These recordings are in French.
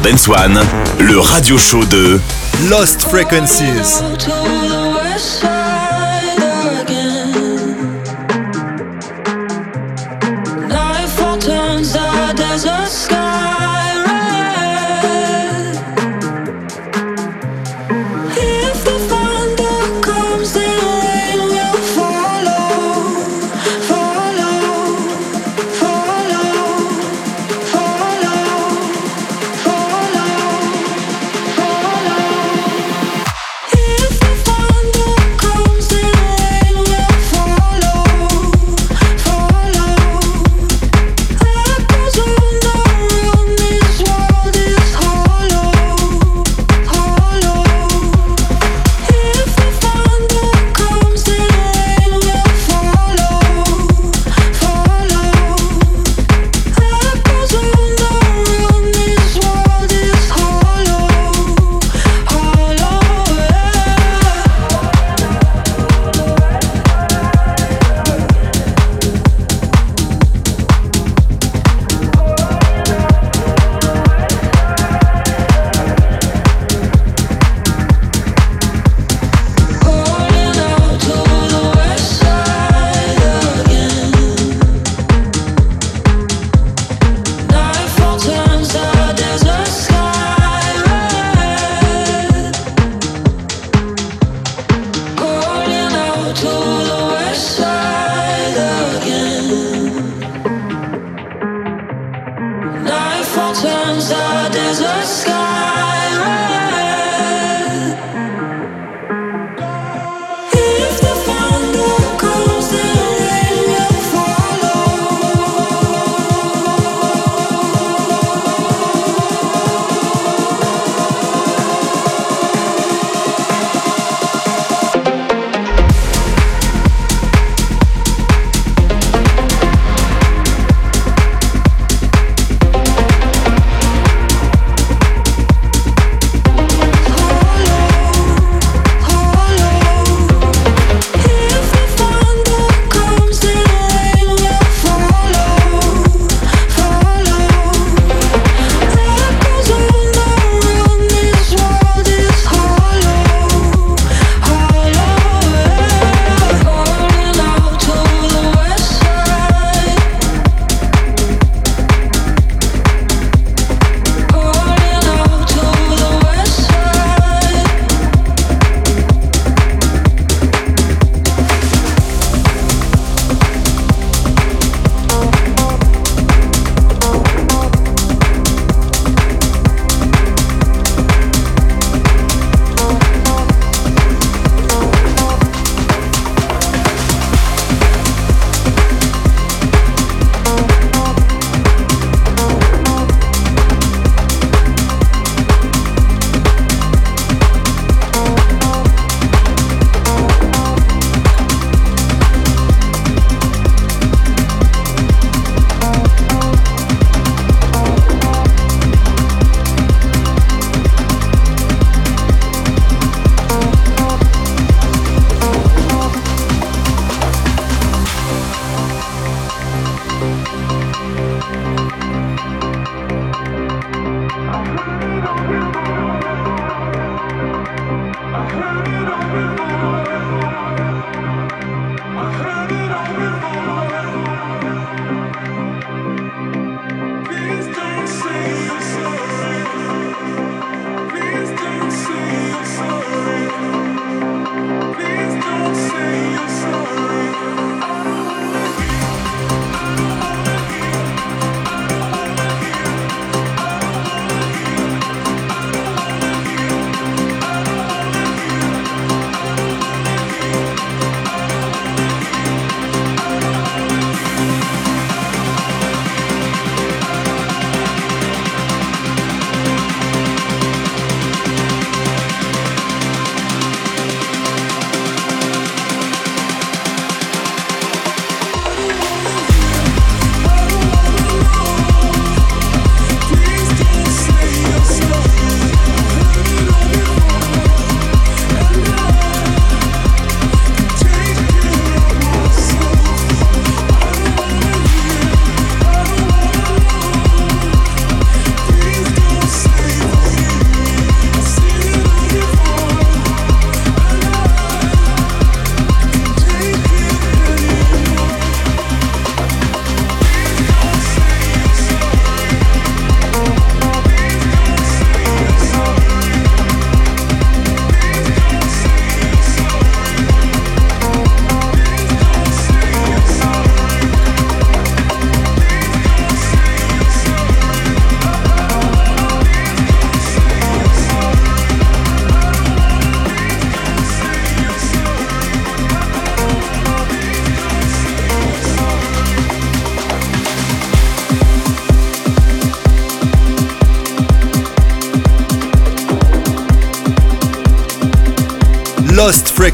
Sur Dance One, le radio show de Lost Frequencies.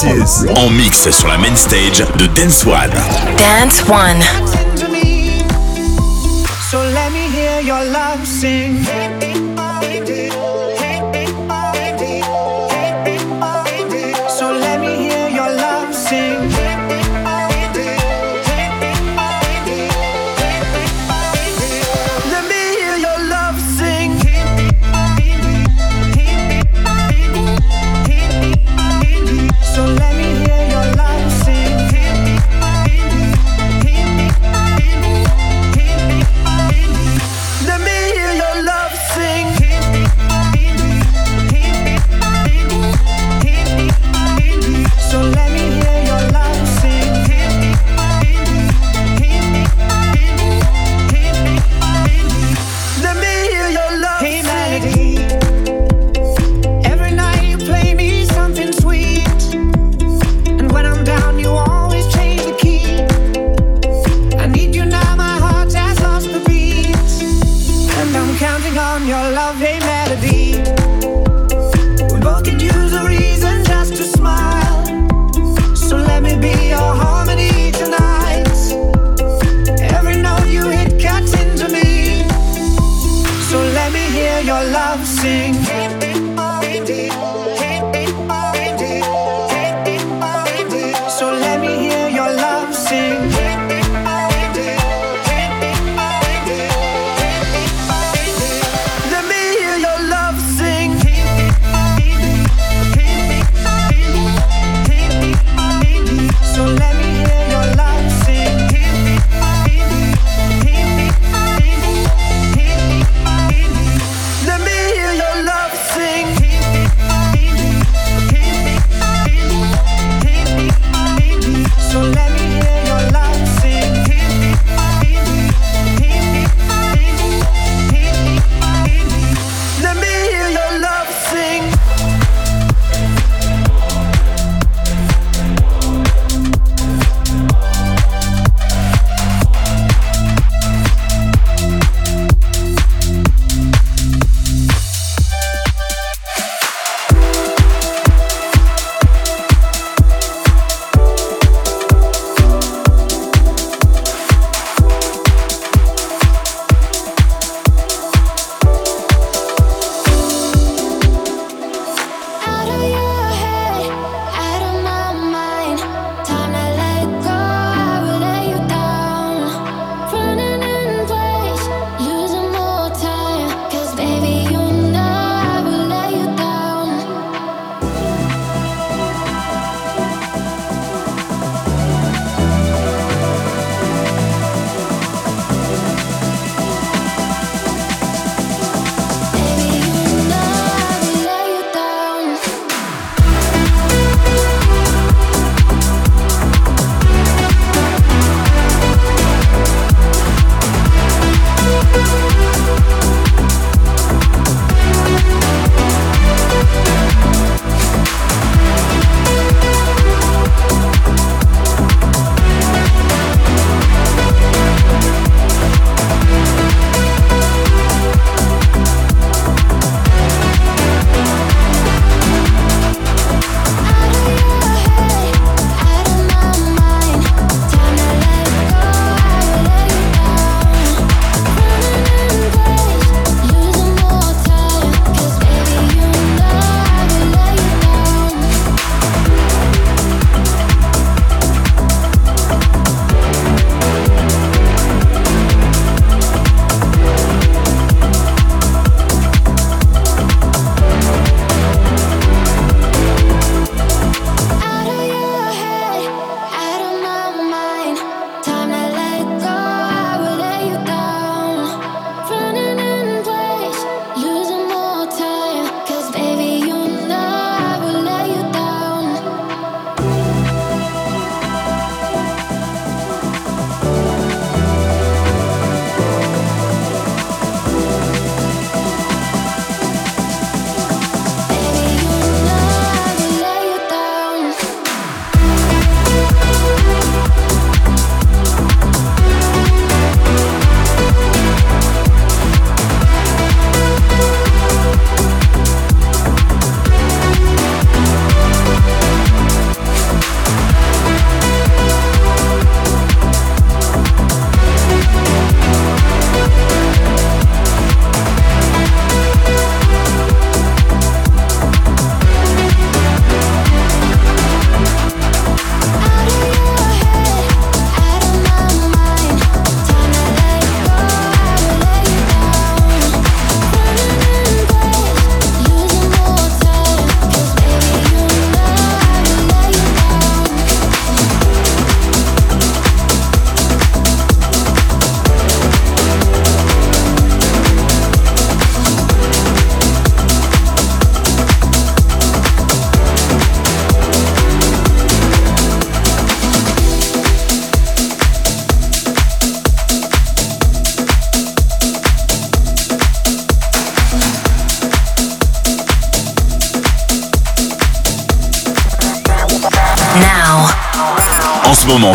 En mix sur la main stage de Dance One. Dance One. So let me hear your love sing.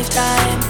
lifetime.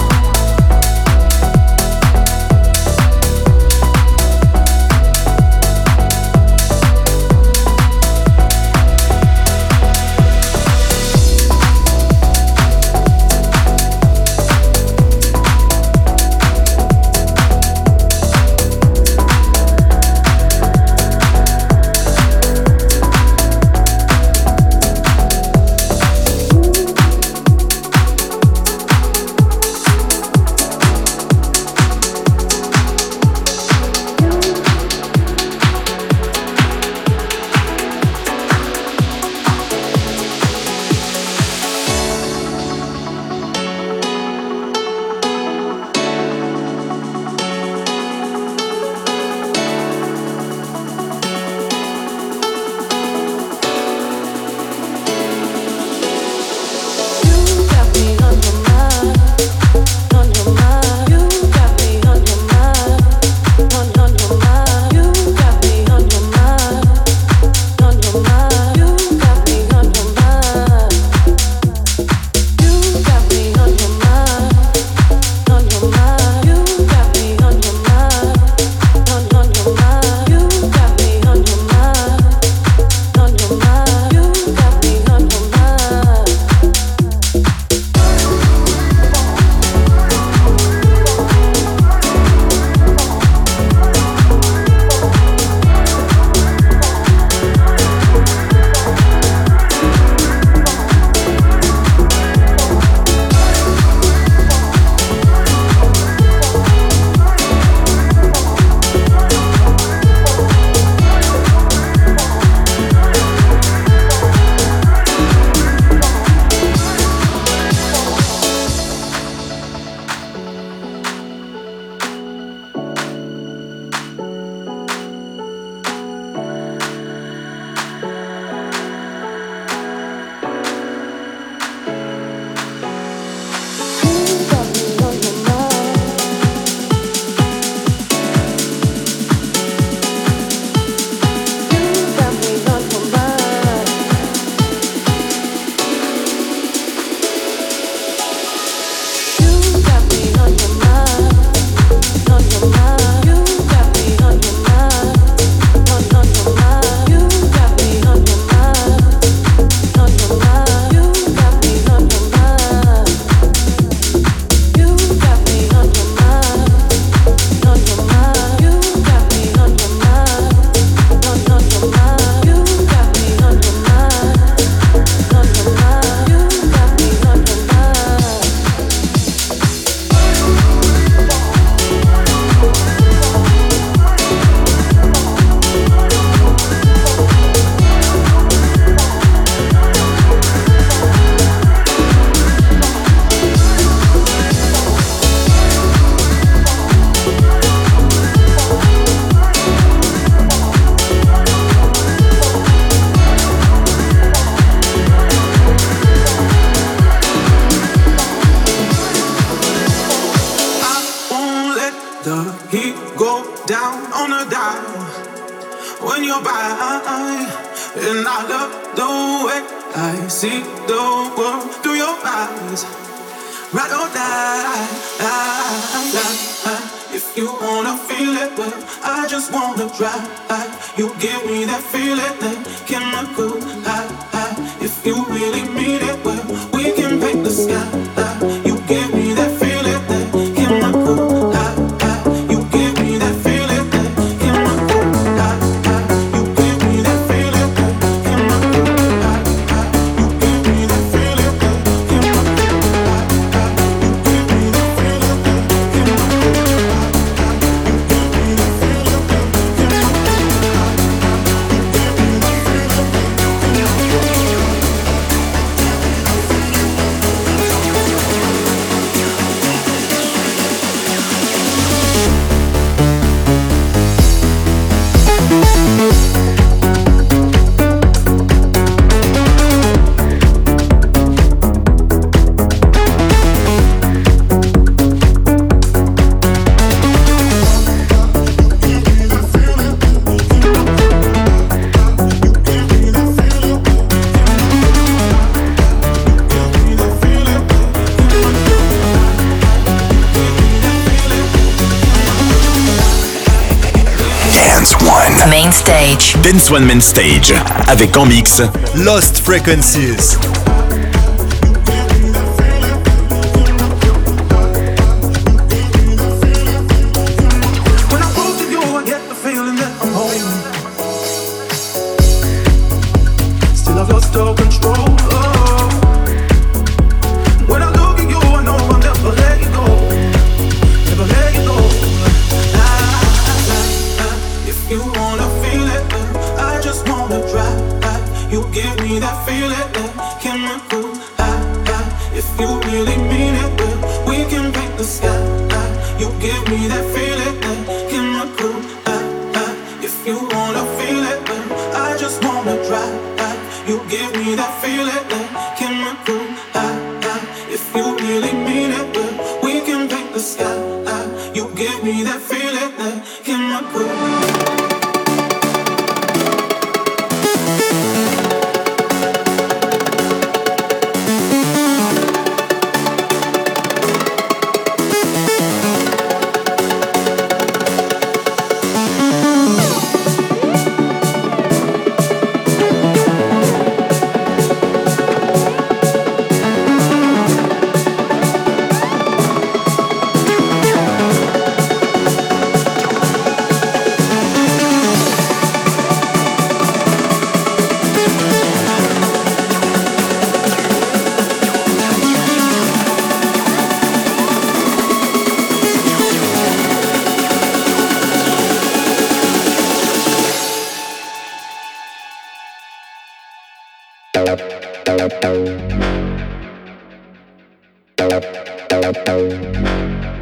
Mainstage. Dance One Main Stage. Avec en mix Lost Frequencies. Thank you.